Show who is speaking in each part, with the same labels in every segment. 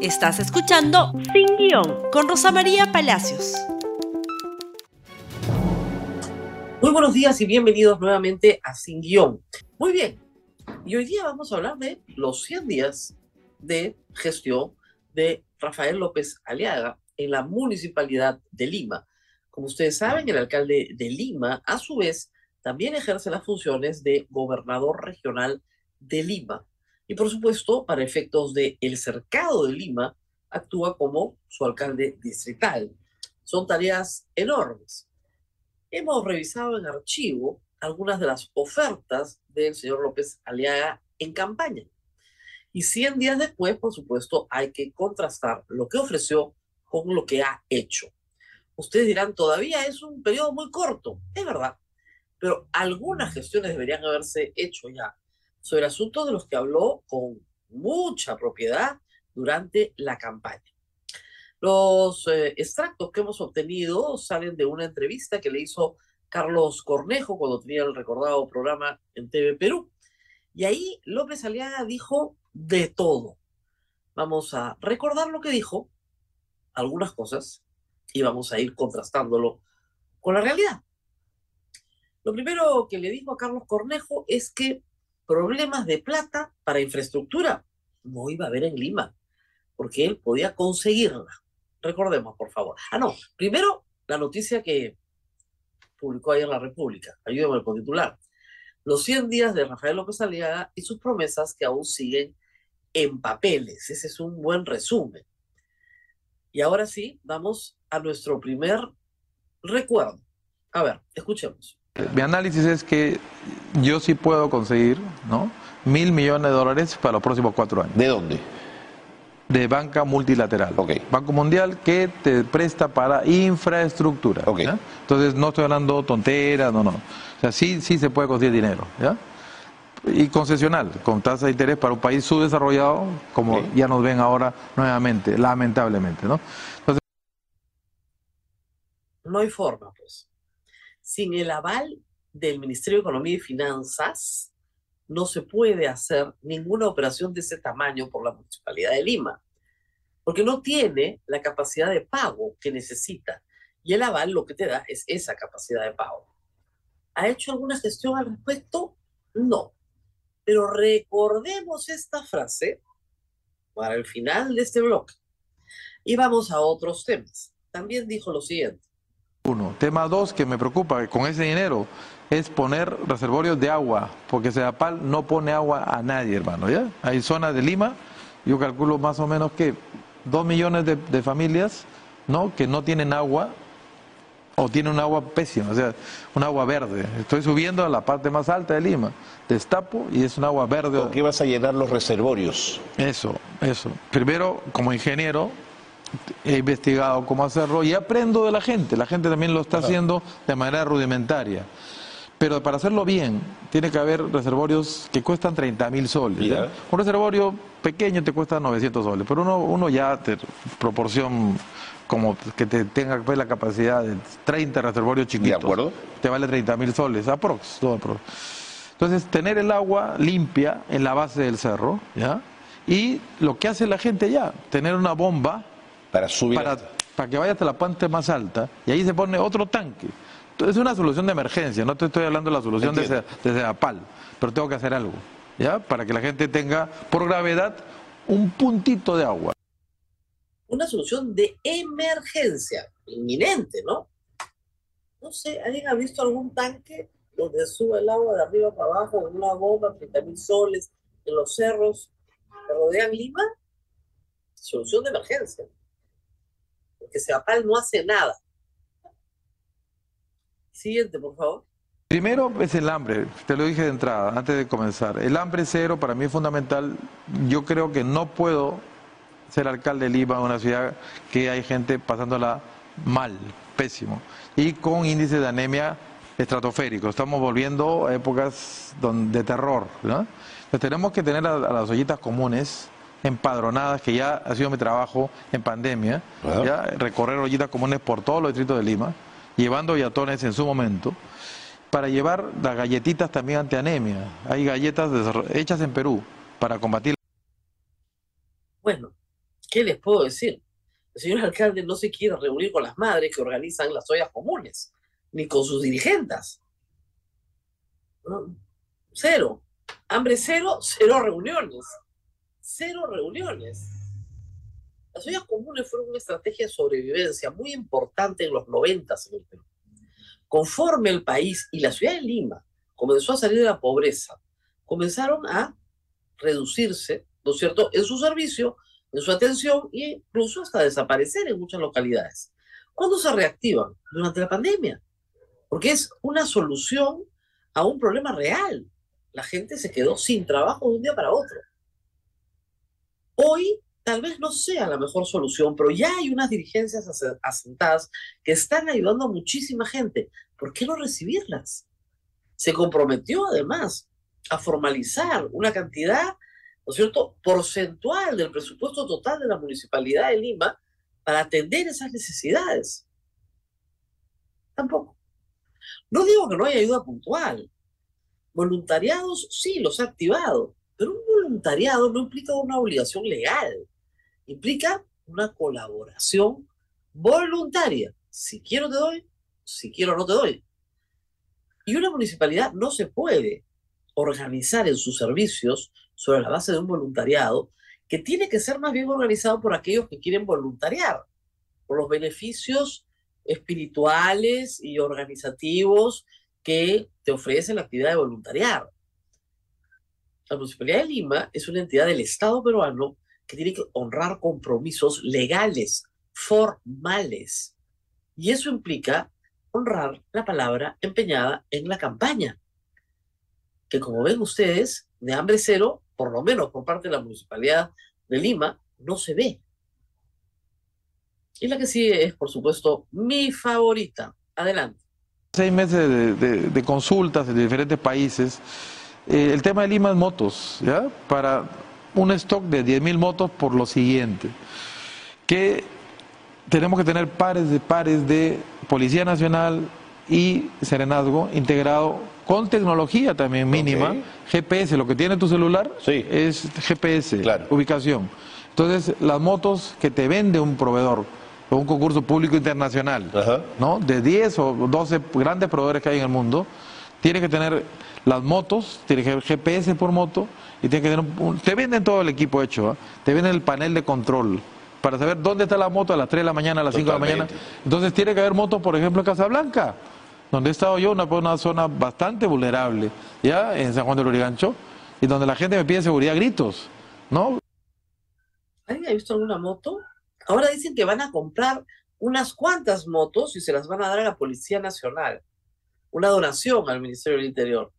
Speaker 1: Estás escuchando Sin Guión con Rosa María Palacios.
Speaker 2: Muy buenos días y bienvenidos nuevamente a Sin Guión. Muy bien, y hoy día vamos a hablar de los 100 días de gestión de Rafael López Aliaga en la municipalidad de Lima. Como ustedes saben, el alcalde de Lima, a su vez, también ejerce las funciones de gobernador regional de Lima. Y por supuesto, para efectos de el cercado de Lima, actúa como su alcalde distrital. Son tareas enormes. Hemos revisado en archivo algunas de las ofertas del señor López Aliaga en campaña. Y 100 días después, por supuesto, hay que contrastar lo que ofreció con lo que ha hecho. Ustedes dirán, todavía es un periodo muy corto. Es verdad. Pero algunas gestiones deberían haberse hecho ya sobre asuntos de los que habló con mucha propiedad durante la campaña. Los eh, extractos que hemos obtenido salen de una entrevista que le hizo Carlos Cornejo cuando tenía el recordado programa en TV Perú. Y ahí López Aliaga dijo de todo. Vamos a recordar lo que dijo, algunas cosas, y vamos a ir contrastándolo con la realidad. Lo primero que le dijo a Carlos Cornejo es que problemas de plata para infraestructura no iba a haber en Lima, porque él podía conseguirla. Recordemos, por favor. Ah, no, primero la noticia que publicó ayer la República, ayúdame con titular. Los 100 días de Rafael López Aliaga y sus promesas que aún siguen en papeles. Ese es un buen resumen. Y ahora sí, vamos a nuestro primer recuerdo. A ver, escuchemos.
Speaker 3: Mi análisis es que yo sí puedo conseguir, ¿no? Mil millones de dólares para los próximos cuatro años.
Speaker 4: ¿De dónde?
Speaker 3: De banca multilateral.
Speaker 4: Ok.
Speaker 3: Banco Mundial que te presta para infraestructura. Entonces no estoy hablando tonteras, no, no. O sea, sí, sí se puede conseguir dinero, ¿ya? Y concesional, con tasa de interés para un país subdesarrollado, como ya nos ven ahora nuevamente, lamentablemente, ¿no? Entonces,
Speaker 2: No hay forma, pues. Sin el aval del Ministerio de Economía y Finanzas, no se puede hacer ninguna operación de ese tamaño por la Municipalidad de Lima, porque no tiene la capacidad de pago que necesita. Y el aval lo que te da es esa capacidad de pago. ¿Ha hecho alguna gestión al respecto? No. Pero recordemos esta frase para el final de este bloque. Y vamos a otros temas. También dijo lo siguiente.
Speaker 3: Uno. Tema dos que me preocupa con ese dinero es poner reservorios de agua, porque Sedapal no pone agua a nadie, hermano, ¿ya? Hay zonas de Lima, yo calculo más o menos que dos millones de, de familias, ¿no? Que no tienen agua o tienen un agua pésima, o sea, un agua verde. Estoy subiendo a la parte más alta de Lima, destapo y es un agua verde.
Speaker 4: ¿Con qué vas a llenar los reservorios?
Speaker 3: Eso, eso. Primero, como ingeniero, he investigado cómo hacerlo y aprendo de la gente. La gente también lo está haciendo de manera rudimentaria. Pero para hacerlo bien, tiene que haber reservorios que cuestan 30 mil soles. Ya. Un reservorio pequeño te cuesta 900 soles, pero uno, uno ya, te, proporción como que te tenga pues, la capacidad de 30 reservorios chiquitos.
Speaker 4: acuerdo.
Speaker 3: Te vale 30 mil soles, aprox, todo aprox. Entonces, tener el agua limpia en la base del cerro, ¿ya? Y lo que hace la gente ya, tener una bomba
Speaker 4: Para subir.
Speaker 3: para,
Speaker 4: hasta-
Speaker 3: para que vaya hasta la parte más alta y ahí se pone otro tanque. Es una solución de emergencia, no te estoy hablando de la solución de,
Speaker 4: Entiendo.
Speaker 3: Se- de Sedapal, pero tengo que hacer algo, ¿ya? Para que la gente tenga, por gravedad, un puntito de agua.
Speaker 2: una solución de emergencia, inminente, ¿no? No sé, ¿alguien ha visto algún tanque donde sube el agua de arriba para abajo en una bomba, 30 mil soles, en los cerros que rodean Lima? Solución de emergencia. Porque Seapal no hace nada. Siguiente, por favor.
Speaker 3: Primero es el hambre, te lo dije de entrada, antes de comenzar. El hambre cero para mí es fundamental. Yo creo que no puedo ser alcalde de Lima, una ciudad que hay gente pasándola mal, pésimo, y con índices de anemia estratosféricos. Estamos volviendo a épocas don- de terror. ¿no? Entonces tenemos que tener a, a las ollitas comunes empadronadas, que ya ha sido mi trabajo en pandemia, ya recorrer ollitas comunes por todos los distritos de Lima, llevando yatones en su momento para llevar las galletitas también ante anemia. Hay galletas hechas en Perú para combatir.
Speaker 2: Bueno, ¿Qué les puedo decir? El señor alcalde no se quiere reunir con las madres que organizan las ollas comunes, ni con sus dirigentes. Cero. Hambre cero, cero reuniones. Cero reuniones. Las ollas comunes fueron una estrategia de sobrevivencia muy importante en los noventas en el Perú. Conforme el país y la ciudad de Lima comenzó a salir de la pobreza, comenzaron a reducirse, ¿no es cierto?, en su servicio, en su atención e incluso hasta desaparecer en muchas localidades. ¿Cuándo se reactivan? Durante la pandemia, porque es una solución a un problema real. La gente se quedó sin trabajo de un día para otro. Hoy tal vez no sea la mejor solución, pero ya hay unas dirigencias asentadas que están ayudando a muchísima gente. ¿Por qué no recibirlas? Se comprometió además a formalizar una cantidad, ¿no es cierto?, porcentual del presupuesto total de la Municipalidad de Lima para atender esas necesidades. Tampoco. No digo que no haya ayuda puntual. Voluntariados, sí, los ha activado, pero un voluntariado no implica una obligación legal implica una colaboración voluntaria. Si quiero te doy, si quiero no te doy. Y una municipalidad no se puede organizar en sus servicios sobre la base de un voluntariado que tiene que ser más bien organizado por aquellos que quieren voluntariar, por los beneficios espirituales y organizativos que te ofrece la actividad de voluntariar. La Municipalidad de Lima es una entidad del Estado peruano que tiene que honrar compromisos legales, formales. Y eso implica honrar la palabra empeñada en la campaña, que como ven ustedes, de hambre cero, por lo menos por parte de la Municipalidad de Lima, no se ve. Y la que sigue es, por supuesto, mi favorita. Adelante.
Speaker 3: Seis meses de, consultas en diferentes países. Eh, el tema de Lima es motos, ¿ya? Para un stock de 10.000 motos por lo siguiente, que tenemos que tener pares de pares de Policía Nacional y Serenazgo integrado con tecnología también mínima, GPS, lo que tiene tu celular es GPS, ubicación. Entonces, las motos que te vende un proveedor, o un concurso público internacional, ¿no? De 10 o 12 grandes proveedores que hay en el mundo, tiene que tener las motos, tiene que tener GPS por moto, y tiene que tener un, te venden todo el equipo hecho, ¿ah? te venden el panel de control para saber dónde está la moto a las 3 de la mañana, a las 5 de la mañana. Entonces tiene que haber motos, por ejemplo, en Casablanca, donde he estado yo, una, una zona bastante vulnerable, ya en San Juan del Urigancho, y donde la gente me pide seguridad gritos, ¿no?
Speaker 2: ¿Alguien ha visto alguna moto? Ahora dicen que van a comprar unas cuantas motos y se las van a dar a la Policía Nacional. Una donación al Ministerio del Interior.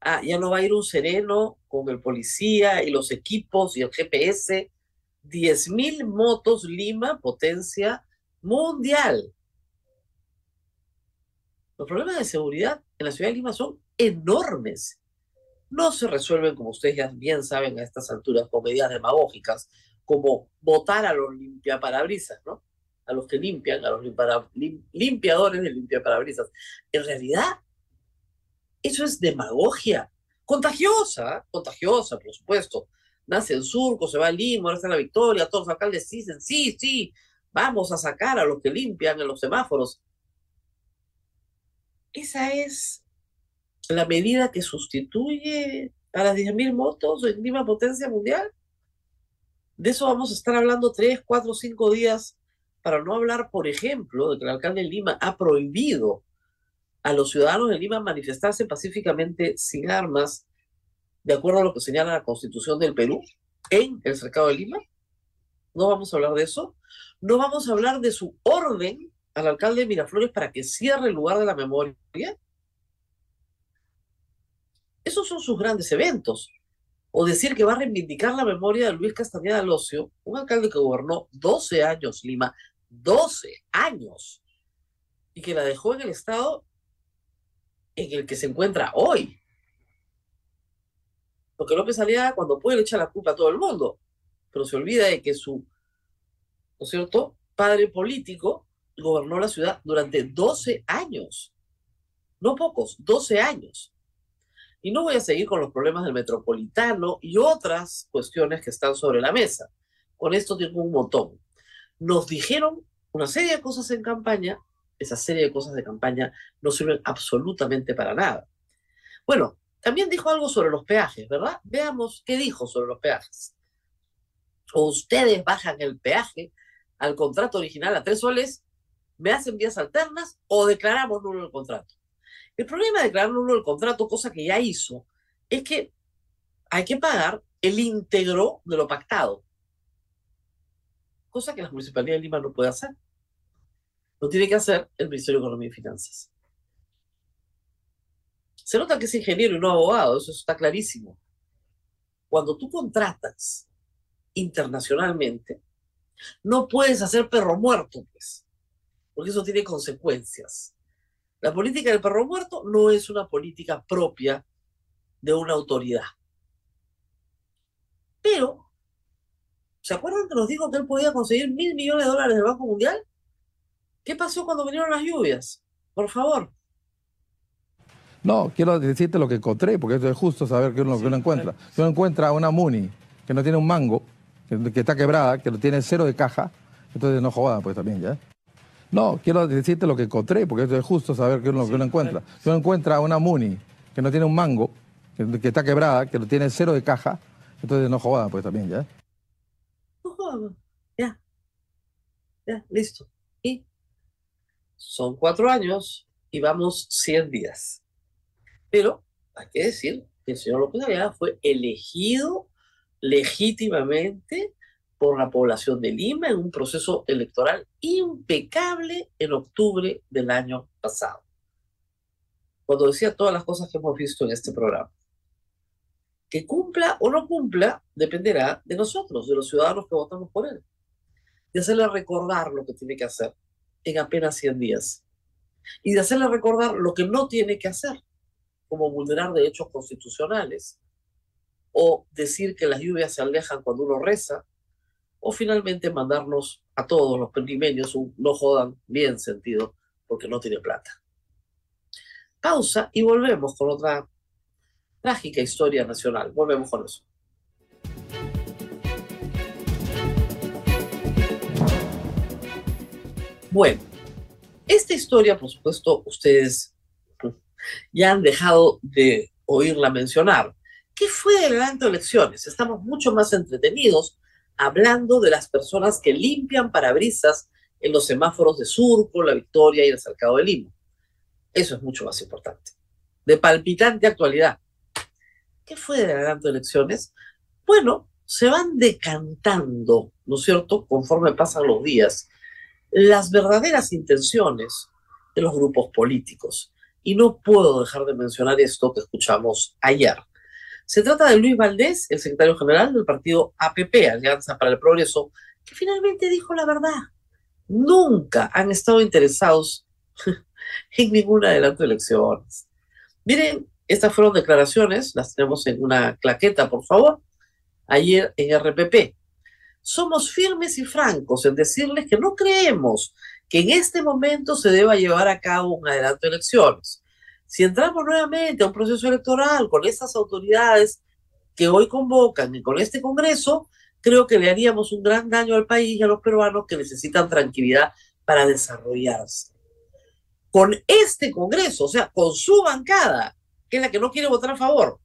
Speaker 2: Ah, ya no va a ir un sereno con el policía y los equipos y el GPS. 10.000 motos Lima, potencia mundial. Los problemas de seguridad en la ciudad de Lima son enormes. No se resuelven, como ustedes ya bien saben a estas alturas, con medidas demagógicas, como votar a los limpiaparabrisas, ¿no? A los que limpian, a los limpiadores de limpiaparabrisas. En realidad, eso es demagogia. Contagiosa, contagiosa, por supuesto. Nace en Surco, se va a Lima, ahora está la Victoria, todos los alcaldes dicen, sí, sí, vamos a sacar a los que limpian en los semáforos. Esa es la medida que sustituye a las 10.000 motos en Lima Potencia Mundial. De eso vamos a estar hablando tres, cuatro, cinco días, para no hablar, por ejemplo, de que el alcalde de Lima ha prohibido a los ciudadanos de Lima manifestarse pacíficamente sin armas, de acuerdo a lo que señala la Constitución del Perú, en el cercado de Lima. No vamos a hablar de eso. No vamos a hablar de su orden al alcalde de Miraflores para que cierre el lugar de la memoria. Esos son sus grandes eventos. O decir que va a reivindicar la memoria de Luis Castañeda Locio, un alcalde que gobernó 12 años Lima, 12 años, y que la dejó en el estado en el que se encuentra hoy. Porque López Aliaga cuando puede le echa la culpa a todo el mundo, pero se olvida de que su, ¿no es cierto?, padre político gobernó la ciudad durante 12 años. No pocos, 12 años. Y no voy a seguir con los problemas del metropolitano y otras cuestiones que están sobre la mesa. con esto tengo un montón. Nos dijeron una serie de cosas en campaña, esa serie de cosas de campaña no sirven absolutamente para nada. Bueno, también dijo algo sobre los peajes, ¿verdad? Veamos qué dijo sobre los peajes. O ustedes bajan el peaje al contrato original a tres soles, me hacen vías alternas o declaramos nulo el contrato. El problema de declarar nulo el contrato, cosa que ya hizo, es que hay que pagar el íntegro de lo pactado. Cosa que la Municipalidad de Lima no puede hacer. Lo tiene que hacer el Ministerio de Economía y Finanzas. Se nota que es ingeniero y no abogado, eso está clarísimo. Cuando tú contratas internacionalmente, no puedes hacer perro muerto, pues, porque eso tiene consecuencias. La política del perro muerto no es una política propia de una autoridad. Pero, ¿se acuerdan que nos dijo que él podía conseguir mil millones de dólares del Banco Mundial? ¿Qué pasó cuando vinieron las lluvias? Por favor.
Speaker 5: No, quiero decirte lo que encontré, porque eso es justo saber qué es lo que uno encuentra. Si uno encuentra una Muni que no tiene un mango, que, está quebrada, que tiene cero de caja, entonces no joda, pues también, ¿ya? No, quiero decirte lo que encontré, porque eso es justo saber qué es lo que uno encuentra. Si uno encuentra una Muni que no tiene un mango, que, está quebrada, que tiene cero de caja, entonces no joda, pues también, ¿ya?
Speaker 2: No ya. Ya, listo. Son cuatro años y vamos 100 días. Pero hay que decir que el señor López Aliaga fue elegido legítimamente por la población de Lima en un proceso electoral impecable en octubre del año pasado. Cuando decía todas las cosas que hemos visto en este programa. Que cumpla o no cumpla dependerá de nosotros, de los ciudadanos que votamos por él. De hacerle recordar lo que tiene que hacer en apenas 100 días. Y de hacerle recordar lo que no tiene que hacer como vulnerar derechos constitucionales, o decir que las lluvias se alejan cuando uno reza, o finalmente mandarnos a todos los limeños un no jodan bien sentido porque no tiene plata. Pausa y volvemos con otra trágica historia nacional. Volvemos con eso. Bueno, esta historia, por supuesto, ustedes ya han dejado de oírla mencionar. ¿Qué fue el adelanto de elecciones? Estamos mucho más entretenidos hablando de las personas que limpian parabrisas en los semáforos de Surco, La Victoria y el Cercado de Lima. Eso es mucho más importante. De palpitante actualidad. ¿Qué fue el adelanto de elecciones? Bueno, se van decantando, ¿no es cierto?, conforme pasan los días, las verdaderas intenciones de los grupos políticos. Y no puedo dejar de mencionar esto que escuchamos ayer. Se trata de Luis Valdés, el secretario general del partido APP, Alianza para el Progreso, que finalmente dijo la verdad. Nunca han estado interesados en ninguna de las elecciones. Miren, estas fueron declaraciones, las tenemos en una claqueta, por favor, ayer en RPP. Somos firmes y francos en decirles que no creemos que en este momento se deba llevar a cabo un adelanto de elecciones. Si entramos nuevamente a un proceso electoral con estas autoridades que hoy convocan y con este Congreso, creo que le haríamos un gran daño al país y a los peruanos que necesitan tranquilidad para desarrollarse. Con este Congreso, o sea, con su bancada, que es la que no quiere votar a favor,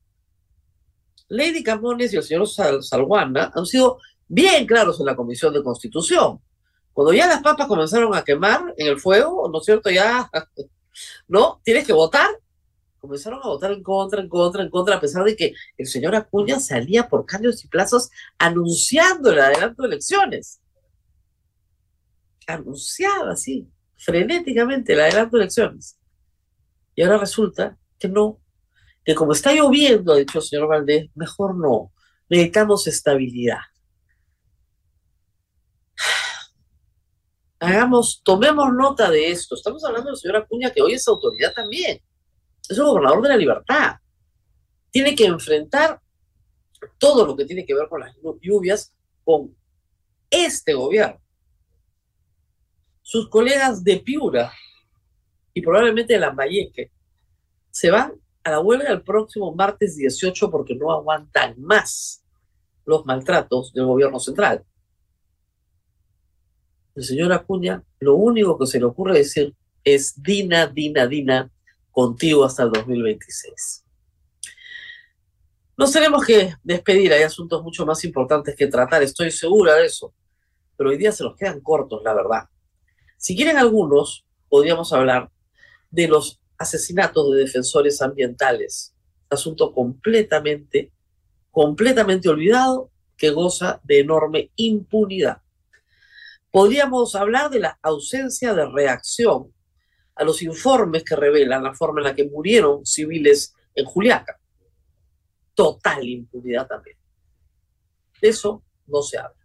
Speaker 2: Lady Camones y el señor Salguana han sido bien claros en la Comisión de Constitución cuando ya las papas comenzaron a quemar en el fuego, ¿no es cierto? Ya, ¿no? Tienes que votar. Comenzaron a votar en contra, en contra, en contra, a pesar de que el señor Acuña salía por cambios y plazos anunciando el adelanto de elecciones. Anunciaba así, frenéticamente el adelanto de elecciones. Y ahora resulta que no, que como está lloviendo, ha dicho el señor Valdés, mejor no, necesitamos estabilidad. Hagamos, tomemos nota de esto. Estamos hablando del señor Acuña, que hoy es autoridad también. Es un gobernador de la libertad. Tiene que enfrentar todo lo que tiene que ver con las lluvias con este gobierno. Sus colegas de Piura y probablemente de Lambayeque se van a la huelga el próximo martes 18 porque no aguantan más los maltratos del gobierno central. El señor Acuña, lo único que se le ocurre decir es Dina, Dina, Dina, contigo hasta el 2026. Nos tenemos que despedir, hay asuntos mucho más importantes que tratar, estoy segura de eso, pero hoy día se nos quedan cortos, la verdad. Si quieren algunos, podríamos hablar de los asesinatos de defensores ambientales, asunto completamente, completamente olvidado que goza de enorme impunidad. Podríamos hablar de la ausencia de reacción a los informes que revelan la forma en la que murieron civiles en Juliaca. Total impunidad también. De eso no se habla.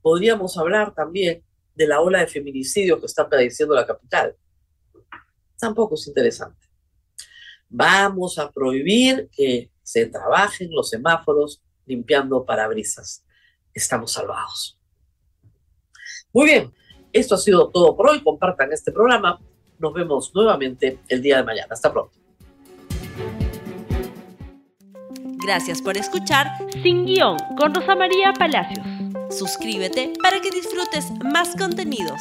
Speaker 2: Podríamos hablar también de la ola de feminicidio que está padeciendo la capital. Tampoco es interesante. Vamos a prohibir que se trabajen los semáforos limpiando parabrisas. Estamos salvados. Muy bien, esto ha sido todo por hoy. Compartan este programa. Nos vemos nuevamente el día de mañana. Hasta pronto.
Speaker 1: Gracias por escuchar Sin Guión con Rosa María Palacios. Suscríbete para que disfrutes más contenidos.